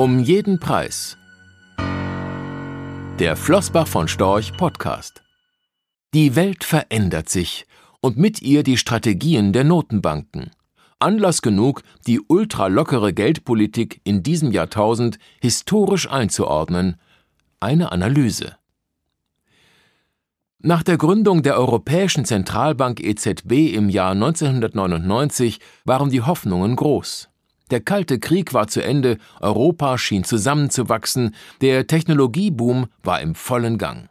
Um jeden Preis. Der Flossbach von Storch Podcast. Die Welt verändert sich und mit ihr die Strategien der Notenbanken. Anlass genug, die ultralockere Geldpolitik in diesem Jahrtausend historisch einzuordnen. Eine Analyse. Nach der Gründung der Europäischen Zentralbank EZB im Jahr 1999 waren die Hoffnungen groß. Der Kalte Krieg war zu Ende, Europa schien zusammenzuwachsen, der Technologieboom war im vollen Gang.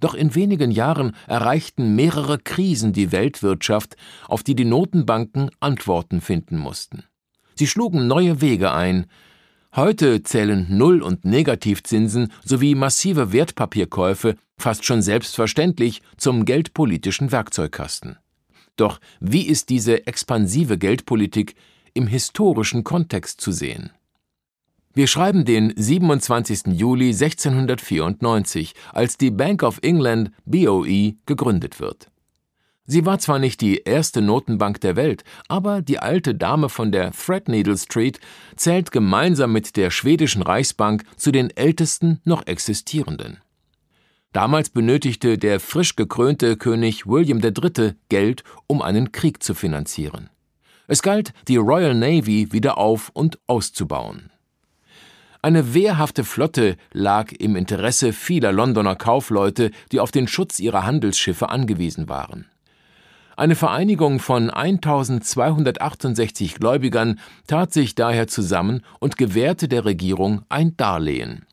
Doch in wenigen Jahren erreichten mehrere Krisen die Weltwirtschaft, auf die die Notenbanken Antworten finden mussten. Sie schlugen neue Wege ein, Heute zählen Null- und Negativzinsen sowie massive Wertpapierkäufe fast schon selbstverständlich zum geldpolitischen Werkzeugkasten. Doch wie ist diese expansive Geldpolitik im historischen Kontext zu sehen? Wir schreiben den 27. Juli 1694, als die Bank of England BOE gegründet wird. Sie war zwar nicht die erste Notenbank der Welt, aber die alte Dame von der Threadneedle Street zählt gemeinsam mit der schwedischen Reichsbank zu den ältesten noch existierenden. Damals benötigte der frisch gekrönte König William III. Geld, um einen Krieg zu finanzieren. Es galt, die Royal Navy wieder auf und auszubauen. Eine wehrhafte Flotte lag im Interesse vieler Londoner Kaufleute, die auf den Schutz ihrer Handelsschiffe angewiesen waren. Eine Vereinigung von 1268 Gläubigern tat sich daher zusammen und gewährte der Regierung ein Darlehen.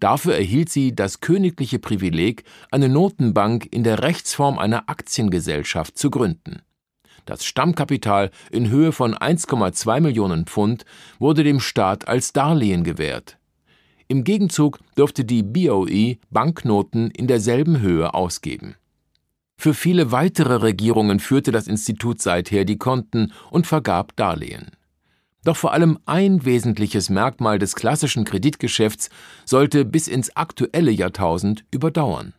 Dafür erhielt sie das königliche Privileg, eine Notenbank in der Rechtsform einer Aktiengesellschaft zu gründen. Das Stammkapital in Höhe von 1,2 Millionen Pfund wurde dem Staat als Darlehen gewährt. Im Gegenzug durfte die BOE Banknoten in derselben Höhe ausgeben. Für viele weitere Regierungen führte das Institut seither die Konten und vergab Darlehen. Doch vor allem ein wesentliches Merkmal des klassischen Kreditgeschäfts sollte bis ins aktuelle Jahrtausend überdauern.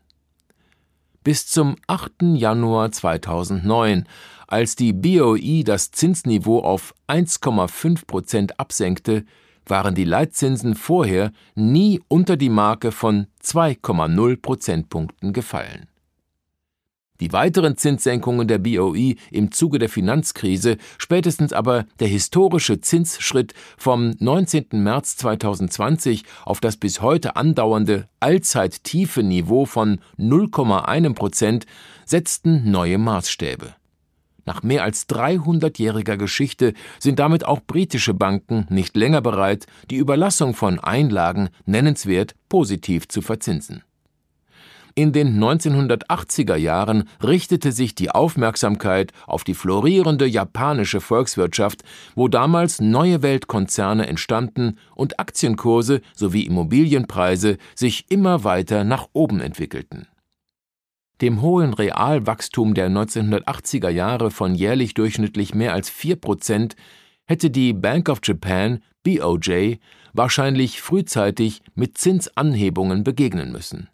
Bis zum 8. Januar 2009, als die BOI das Zinsniveau auf 1,5 Prozent absenkte, waren die Leitzinsen vorher nie unter die Marke von 2,0 Prozentpunkten gefallen. Die weiteren Zinssenkungen der BOE im Zuge der Finanzkrise, spätestens aber der historische Zinsschritt vom 19. März 2020 auf das bis heute andauernde allzeit tiefe Niveau von 0,1 Prozent setzten neue Maßstäbe. Nach mehr als 300-jähriger Geschichte sind damit auch britische Banken nicht länger bereit, die Überlassung von Einlagen nennenswert positiv zu verzinsen. In den 1980er Jahren richtete sich die Aufmerksamkeit auf die florierende japanische Volkswirtschaft, wo damals neue Weltkonzerne entstanden und Aktienkurse sowie Immobilienpreise sich immer weiter nach oben entwickelten. Dem hohen Realwachstum der 1980er Jahre von jährlich durchschnittlich mehr als 4 Prozent hätte die Bank of Japan, BOJ, wahrscheinlich frühzeitig mit Zinsanhebungen begegnen müssen.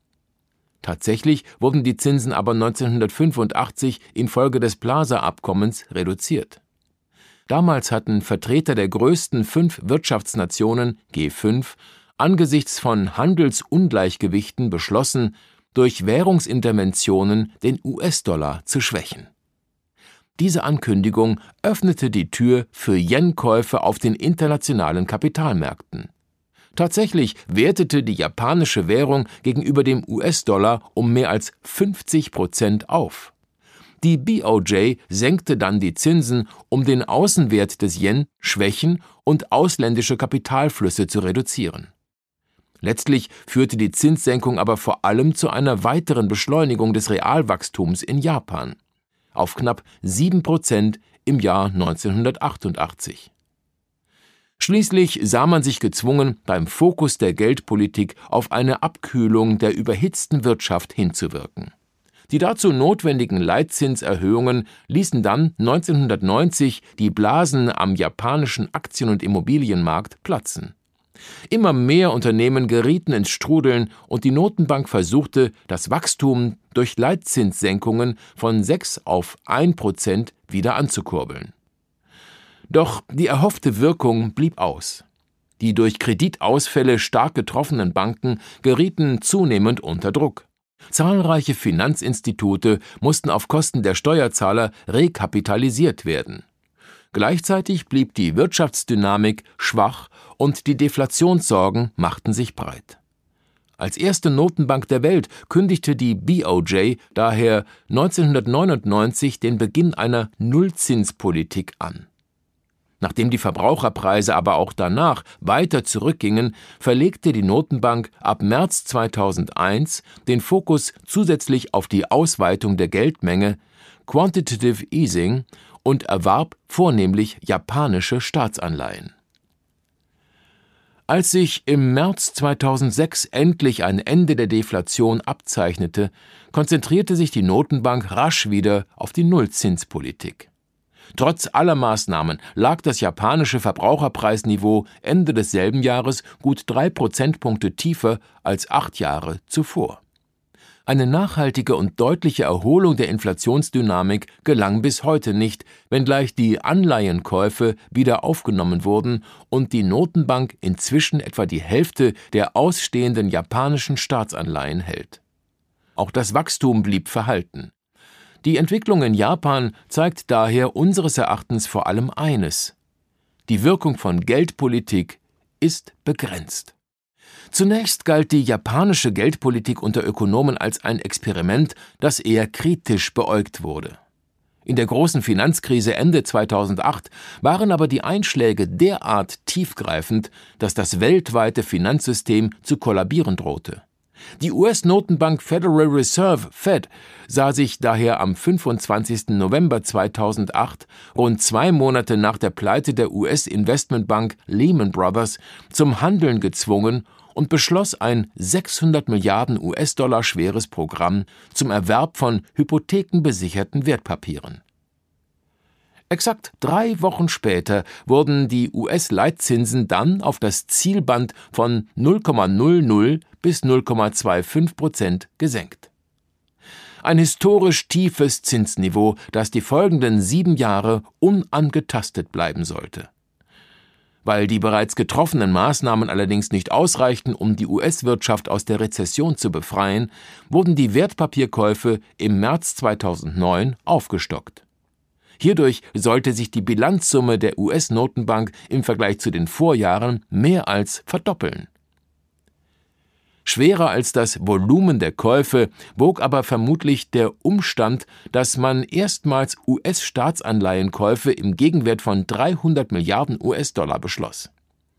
Tatsächlich wurden die Zinsen aber 1985 infolge des Plaza-Abkommens reduziert. Damals hatten Vertreter der größten fünf Wirtschaftsnationen G5 angesichts von Handelsungleichgewichten beschlossen, durch Währungsinterventionen den US-Dollar zu schwächen. Diese Ankündigung öffnete die Tür für Yen-Käufe auf den internationalen Kapitalmärkten. Tatsächlich wertete die japanische Währung gegenüber dem US-Dollar um mehr als 50 Prozent auf. Die BOJ senkte dann die Zinsen, um den Außenwert des Yen schwächen und ausländische Kapitalflüsse zu reduzieren. Letztlich führte die Zinssenkung aber vor allem zu einer weiteren Beschleunigung des Realwachstums in Japan auf knapp 7 Prozent im Jahr 1988. Schließlich sah man sich gezwungen, beim Fokus der Geldpolitik auf eine Abkühlung der überhitzten Wirtschaft hinzuwirken. Die dazu notwendigen Leitzinserhöhungen ließen dann 1990 die Blasen am japanischen Aktien- und Immobilienmarkt platzen. Immer mehr Unternehmen gerieten ins Strudeln und die Notenbank versuchte, das Wachstum durch Leitzinssenkungen von 6 auf 1 Prozent wieder anzukurbeln. Doch die erhoffte Wirkung blieb aus. Die durch Kreditausfälle stark getroffenen Banken gerieten zunehmend unter Druck. Zahlreiche Finanzinstitute mussten auf Kosten der Steuerzahler rekapitalisiert werden. Gleichzeitig blieb die Wirtschaftsdynamik schwach und die Deflationssorgen machten sich breit. Als erste Notenbank der Welt kündigte die BOJ daher 1999 den Beginn einer Nullzinspolitik an. Nachdem die Verbraucherpreise aber auch danach weiter zurückgingen, verlegte die Notenbank ab März 2001 den Fokus zusätzlich auf die Ausweitung der Geldmenge, Quantitative Easing, und erwarb vornehmlich japanische Staatsanleihen. Als sich im März 2006 endlich ein Ende der Deflation abzeichnete, konzentrierte sich die Notenbank rasch wieder auf die Nullzinspolitik. Trotz aller Maßnahmen lag das japanische Verbraucherpreisniveau Ende desselben Jahres gut drei Prozentpunkte tiefer als acht Jahre zuvor. Eine nachhaltige und deutliche Erholung der Inflationsdynamik gelang bis heute nicht, wenngleich die Anleihenkäufe wieder aufgenommen wurden und die Notenbank inzwischen etwa die Hälfte der ausstehenden japanischen Staatsanleihen hält. Auch das Wachstum blieb verhalten. Die Entwicklung in Japan zeigt daher unseres Erachtens vor allem eines Die Wirkung von Geldpolitik ist begrenzt. Zunächst galt die japanische Geldpolitik unter Ökonomen als ein Experiment, das eher kritisch beäugt wurde. In der großen Finanzkrise Ende 2008 waren aber die Einschläge derart tiefgreifend, dass das weltweite Finanzsystem zu kollabieren drohte. Die US-Notenbank Federal Reserve Fed sah sich daher am 25. November 2008, rund zwei Monate nach der Pleite der US-Investmentbank Lehman Brothers, zum Handeln gezwungen und beschloss ein 600 Milliarden US-Dollar schweres Programm zum Erwerb von hypothekenbesicherten Wertpapieren. Exakt drei Wochen später wurden die US-Leitzinsen dann auf das Zielband von 0,00 bis 0,25 Prozent gesenkt. Ein historisch tiefes Zinsniveau, das die folgenden sieben Jahre unangetastet bleiben sollte. Weil die bereits getroffenen Maßnahmen allerdings nicht ausreichten, um die US-Wirtschaft aus der Rezession zu befreien, wurden die Wertpapierkäufe im März 2009 aufgestockt. Hierdurch sollte sich die Bilanzsumme der US-Notenbank im Vergleich zu den Vorjahren mehr als verdoppeln. Schwerer als das Volumen der Käufe wog aber vermutlich der Umstand, dass man erstmals US-Staatsanleihenkäufe im Gegenwert von 300 Milliarden US-Dollar beschloss.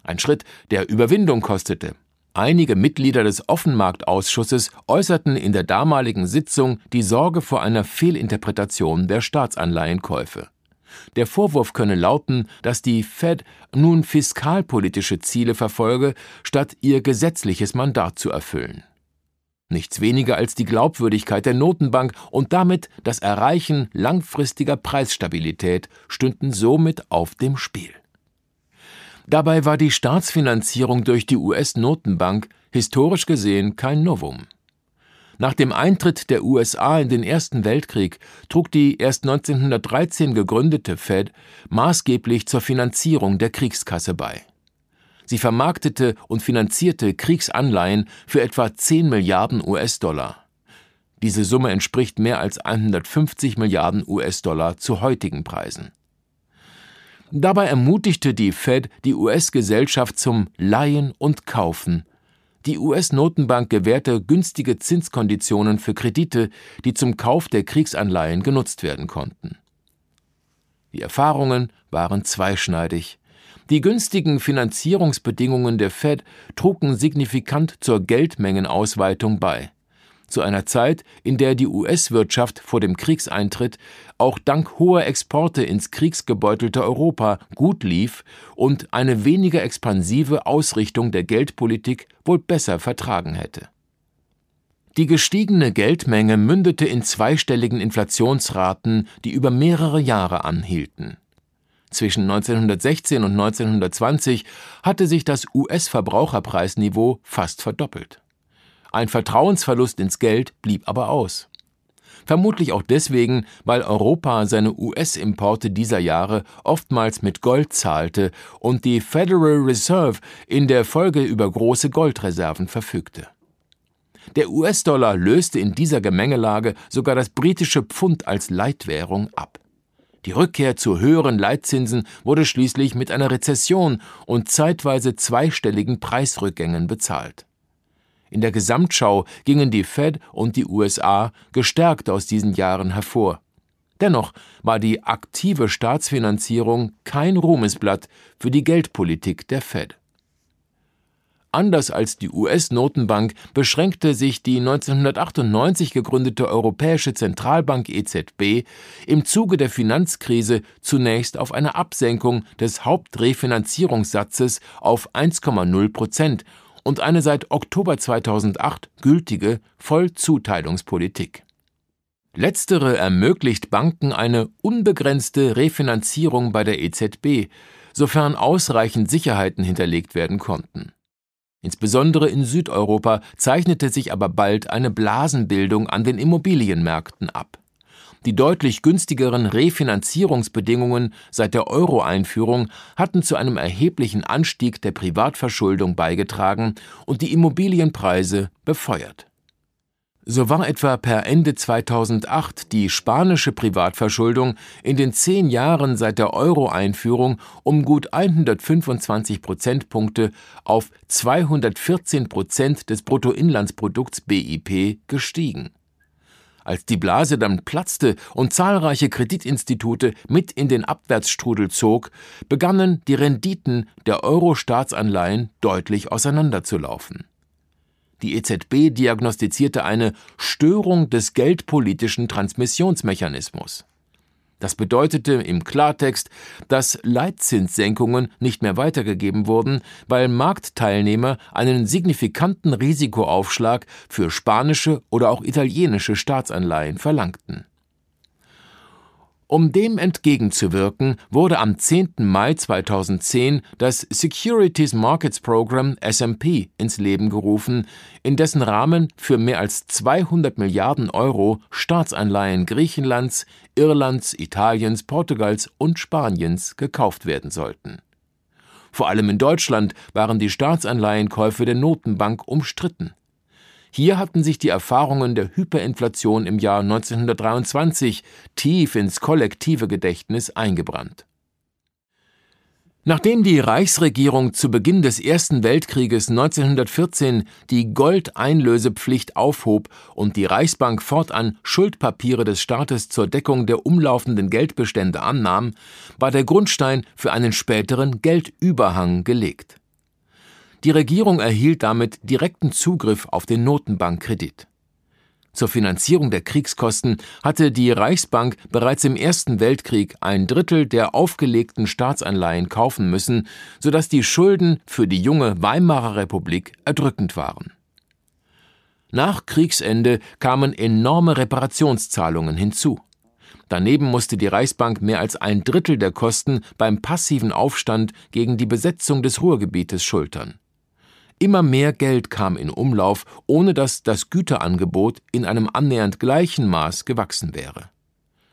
Ein Schritt, der Überwindung kostete. Einige Mitglieder des Offenmarktausschusses äußerten in der damaligen Sitzung die Sorge vor einer Fehlinterpretation der Staatsanleihenkäufe. Der Vorwurf könne lauten, dass die Fed nun fiskalpolitische Ziele verfolge, statt ihr gesetzliches Mandat zu erfüllen. Nichts weniger als die Glaubwürdigkeit der Notenbank und damit das Erreichen langfristiger Preisstabilität stünden somit auf dem Spiel. Dabei war die Staatsfinanzierung durch die US-Notenbank historisch gesehen kein Novum. Nach dem Eintritt der USA in den Ersten Weltkrieg trug die erst 1913 gegründete Fed maßgeblich zur Finanzierung der Kriegskasse bei. Sie vermarktete und finanzierte Kriegsanleihen für etwa 10 Milliarden US-Dollar. Diese Summe entspricht mehr als 150 Milliarden US-Dollar zu heutigen Preisen. Dabei ermutigte die Fed die US-Gesellschaft zum Leihen und Kaufen die US-Notenbank gewährte günstige Zinskonditionen für Kredite, die zum Kauf der Kriegsanleihen genutzt werden konnten. Die Erfahrungen waren zweischneidig. Die günstigen Finanzierungsbedingungen der Fed trugen signifikant zur Geldmengenausweitung bei zu einer Zeit, in der die US-Wirtschaft vor dem Kriegseintritt auch dank hoher Exporte ins kriegsgebeutelte Europa gut lief und eine weniger expansive Ausrichtung der Geldpolitik wohl besser vertragen hätte. Die gestiegene Geldmenge mündete in zweistelligen Inflationsraten, die über mehrere Jahre anhielten. Zwischen 1916 und 1920 hatte sich das US-Verbraucherpreisniveau fast verdoppelt. Ein Vertrauensverlust ins Geld blieb aber aus. Vermutlich auch deswegen, weil Europa seine US-Importe dieser Jahre oftmals mit Gold zahlte und die Federal Reserve in der Folge über große Goldreserven verfügte. Der US-Dollar löste in dieser Gemengelage sogar das britische Pfund als Leitwährung ab. Die Rückkehr zu höheren Leitzinsen wurde schließlich mit einer Rezession und zeitweise zweistelligen Preisrückgängen bezahlt. In der Gesamtschau gingen die Fed und die USA gestärkt aus diesen Jahren hervor. Dennoch war die aktive Staatsfinanzierung kein Ruhmesblatt für die Geldpolitik der Fed. Anders als die US-Notenbank beschränkte sich die 1998 gegründete Europäische Zentralbank EZB im Zuge der Finanzkrise zunächst auf eine Absenkung des Hauptrefinanzierungssatzes auf 1,0 Prozent und eine seit Oktober 2008 gültige Vollzuteilungspolitik. Letztere ermöglicht Banken eine unbegrenzte Refinanzierung bei der EZB, sofern ausreichend Sicherheiten hinterlegt werden konnten. Insbesondere in Südeuropa zeichnete sich aber bald eine Blasenbildung an den Immobilienmärkten ab. Die deutlich günstigeren Refinanzierungsbedingungen seit der Euro-Einführung hatten zu einem erheblichen Anstieg der Privatverschuldung beigetragen und die Immobilienpreise befeuert. So war etwa per Ende 2008 die spanische Privatverschuldung in den zehn Jahren seit der Euro-Einführung um gut 125 Prozentpunkte auf 214 Prozent des Bruttoinlandsprodukts BIP gestiegen. Als die Blase dann platzte und zahlreiche Kreditinstitute mit in den Abwärtsstrudel zog, begannen die Renditen der Euro-Staatsanleihen deutlich auseinanderzulaufen. Die EZB diagnostizierte eine Störung des geldpolitischen Transmissionsmechanismus. Das bedeutete im Klartext, dass Leitzinssenkungen nicht mehr weitergegeben wurden, weil Marktteilnehmer einen signifikanten Risikoaufschlag für spanische oder auch italienische Staatsanleihen verlangten um dem entgegenzuwirken, wurde am 10. Mai 2010 das Securities Markets Program SMP ins Leben gerufen, in dessen Rahmen für mehr als 200 Milliarden Euro Staatsanleihen Griechenlands, Irlands, Italiens, Portugals und Spaniens gekauft werden sollten. Vor allem in Deutschland waren die Staatsanleihenkäufe der Notenbank umstritten. Hier hatten sich die Erfahrungen der Hyperinflation im Jahr 1923 tief ins kollektive Gedächtnis eingebrannt. Nachdem die Reichsregierung zu Beginn des Ersten Weltkrieges 1914 die Goldeinlösepflicht aufhob und die Reichsbank fortan Schuldpapiere des Staates zur Deckung der umlaufenden Geldbestände annahm, war der Grundstein für einen späteren Geldüberhang gelegt. Die Regierung erhielt damit direkten Zugriff auf den Notenbankkredit. Zur Finanzierung der Kriegskosten hatte die Reichsbank bereits im Ersten Weltkrieg ein Drittel der aufgelegten Staatsanleihen kaufen müssen, sodass die Schulden für die junge Weimarer Republik erdrückend waren. Nach Kriegsende kamen enorme Reparationszahlungen hinzu. Daneben musste die Reichsbank mehr als ein Drittel der Kosten beim passiven Aufstand gegen die Besetzung des Ruhrgebietes schultern. Immer mehr Geld kam in Umlauf, ohne dass das Güterangebot in einem annähernd gleichen Maß gewachsen wäre.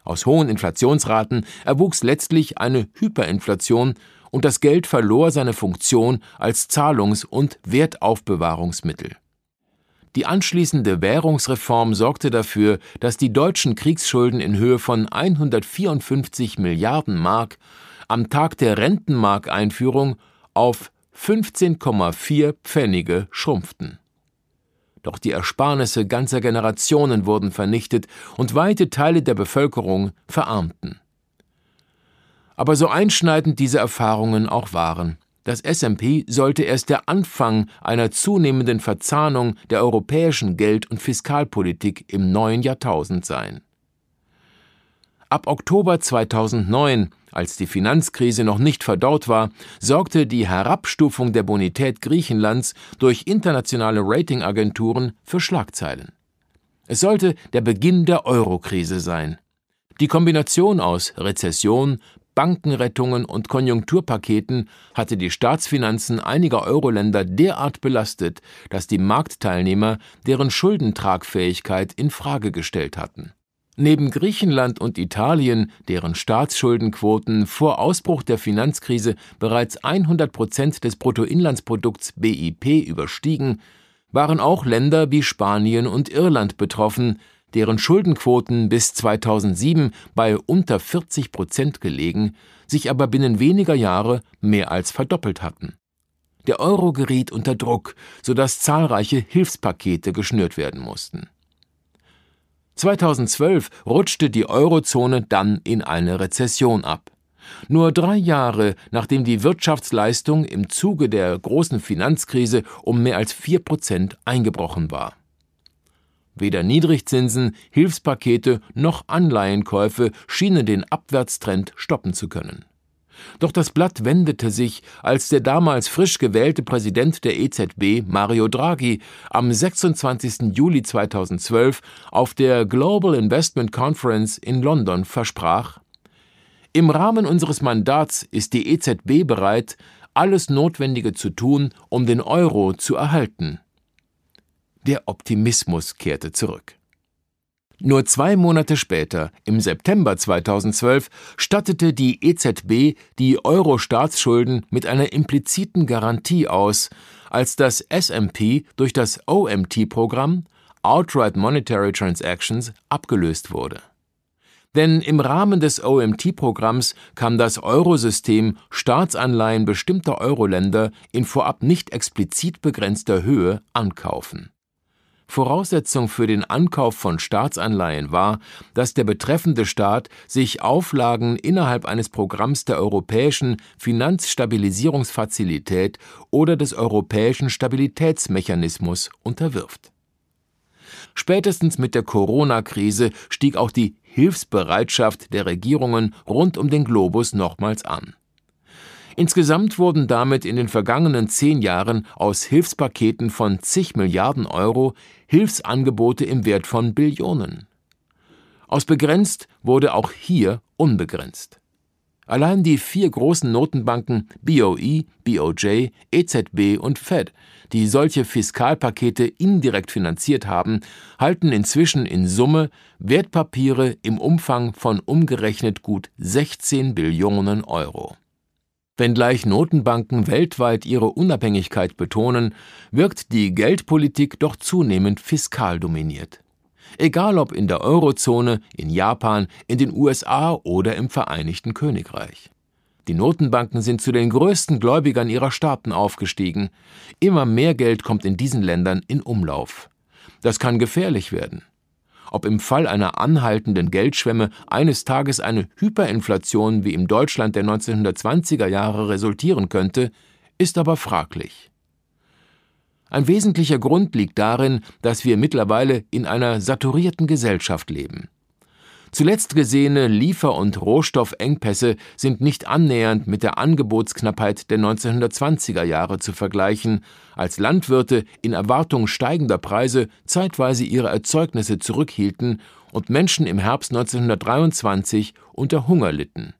Aus hohen Inflationsraten erwuchs letztlich eine Hyperinflation und das Geld verlor seine Funktion als Zahlungs- und Wertaufbewahrungsmittel. Die anschließende Währungsreform sorgte dafür, dass die deutschen Kriegsschulden in Höhe von 154 Milliarden Mark am Tag der Rentenmarkeinführung auf 15,4 Pfennige schrumpften. Doch die Ersparnisse ganzer Generationen wurden vernichtet und weite Teile der Bevölkerung verarmten. Aber so einschneidend diese Erfahrungen auch waren, das SMP sollte erst der Anfang einer zunehmenden Verzahnung der europäischen Geld- und Fiskalpolitik im neuen Jahrtausend sein. Ab Oktober 2009 als die Finanzkrise noch nicht verdaut war, sorgte die Herabstufung der Bonität Griechenlands durch internationale Ratingagenturen für Schlagzeilen. Es sollte der Beginn der Eurokrise sein. Die Kombination aus Rezession, Bankenrettungen und Konjunkturpaketen hatte die Staatsfinanzen einiger Euroländer derart belastet, dass die Marktteilnehmer deren Schuldentragfähigkeit in Frage gestellt hatten. Neben Griechenland und Italien, deren Staatsschuldenquoten vor Ausbruch der Finanzkrise bereits 100 Prozent des Bruttoinlandsprodukts BIP überstiegen, waren auch Länder wie Spanien und Irland betroffen, deren Schuldenquoten bis 2007 bei unter 40 Prozent gelegen, sich aber binnen weniger Jahre mehr als verdoppelt hatten. Der Euro geriet unter Druck, sodass zahlreiche Hilfspakete geschnürt werden mussten. 2012 rutschte die Eurozone dann in eine Rezession ab. Nur drei Jahre nachdem die Wirtschaftsleistung im Zuge der großen Finanzkrise um mehr als vier Prozent eingebrochen war. Weder Niedrigzinsen, Hilfspakete noch Anleihenkäufe schienen den Abwärtstrend stoppen zu können. Doch das Blatt wendete sich, als der damals frisch gewählte Präsident der EZB, Mario Draghi, am 26. Juli 2012 auf der Global Investment Conference in London versprach, im Rahmen unseres Mandats ist die EZB bereit, alles Notwendige zu tun, um den Euro zu erhalten. Der Optimismus kehrte zurück. Nur zwei Monate später, im September 2012, stattete die EZB die Euro-Staatsschulden mit einer impliziten Garantie aus, als das SMP durch das OMT-Programm Outright Monetary Transactions abgelöst wurde. Denn im Rahmen des OMT-Programms kann das Eurosystem Staatsanleihen bestimmter Euro-Länder in vorab nicht explizit begrenzter Höhe ankaufen. Voraussetzung für den Ankauf von Staatsanleihen war, dass der betreffende Staat sich Auflagen innerhalb eines Programms der Europäischen Finanzstabilisierungsfazilität oder des Europäischen Stabilitätsmechanismus unterwirft. Spätestens mit der Corona-Krise stieg auch die Hilfsbereitschaft der Regierungen rund um den Globus nochmals an. Insgesamt wurden damit in den vergangenen zehn Jahren aus Hilfspaketen von zig Milliarden Euro Hilfsangebote im Wert von Billionen. Aus begrenzt wurde auch hier unbegrenzt. Allein die vier großen Notenbanken BOE, BOJ, EZB und Fed, die solche Fiskalpakete indirekt finanziert haben, halten inzwischen in Summe Wertpapiere im Umfang von umgerechnet gut 16 Billionen Euro. Wenngleich Notenbanken weltweit ihre Unabhängigkeit betonen, wirkt die Geldpolitik doch zunehmend fiskal dominiert. Egal ob in der Eurozone, in Japan, in den USA oder im Vereinigten Königreich. Die Notenbanken sind zu den größten Gläubigern ihrer Staaten aufgestiegen. Immer mehr Geld kommt in diesen Ländern in Umlauf. Das kann gefährlich werden ob im Fall einer anhaltenden Geldschwemme eines Tages eine Hyperinflation wie im Deutschland der 1920er Jahre resultieren könnte, ist aber fraglich. Ein wesentlicher Grund liegt darin, dass wir mittlerweile in einer saturierten Gesellschaft leben. Zuletzt gesehene Liefer- und Rohstoffengpässe sind nicht annähernd mit der Angebotsknappheit der 1920er Jahre zu vergleichen, als Landwirte in Erwartung steigender Preise zeitweise ihre Erzeugnisse zurückhielten und Menschen im Herbst 1923 unter Hunger litten.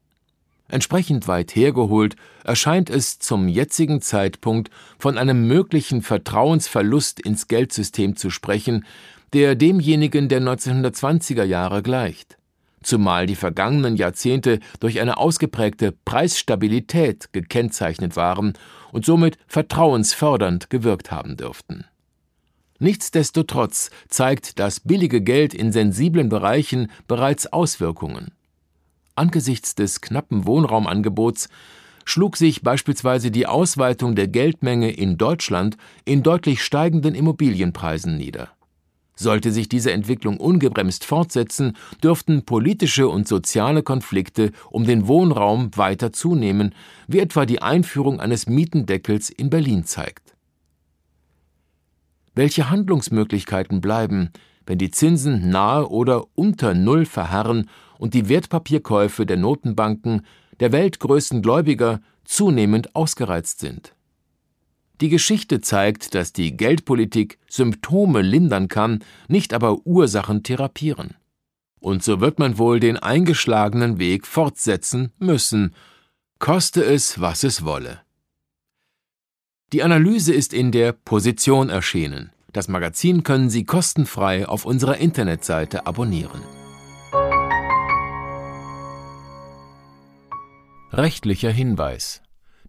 Entsprechend weit hergeholt erscheint es zum jetzigen Zeitpunkt von einem möglichen Vertrauensverlust ins Geldsystem zu sprechen, der demjenigen der 1920er Jahre gleicht zumal die vergangenen Jahrzehnte durch eine ausgeprägte Preisstabilität gekennzeichnet waren und somit vertrauensfördernd gewirkt haben dürften. Nichtsdestotrotz zeigt das billige Geld in sensiblen Bereichen bereits Auswirkungen. Angesichts des knappen Wohnraumangebots schlug sich beispielsweise die Ausweitung der Geldmenge in Deutschland in deutlich steigenden Immobilienpreisen nieder. Sollte sich diese Entwicklung ungebremst fortsetzen, dürften politische und soziale Konflikte um den Wohnraum weiter zunehmen, wie etwa die Einführung eines Mietendeckels in Berlin zeigt. Welche Handlungsmöglichkeiten bleiben, wenn die Zinsen nahe oder unter Null verharren und die Wertpapierkäufe der Notenbanken, der weltgrößten Gläubiger, zunehmend ausgereizt sind? Die Geschichte zeigt, dass die Geldpolitik Symptome lindern kann, nicht aber Ursachen therapieren. Und so wird man wohl den eingeschlagenen Weg fortsetzen müssen, koste es, was es wolle. Die Analyse ist in der Position erschienen. Das Magazin können Sie kostenfrei auf unserer Internetseite abonnieren. Rechtlicher Hinweis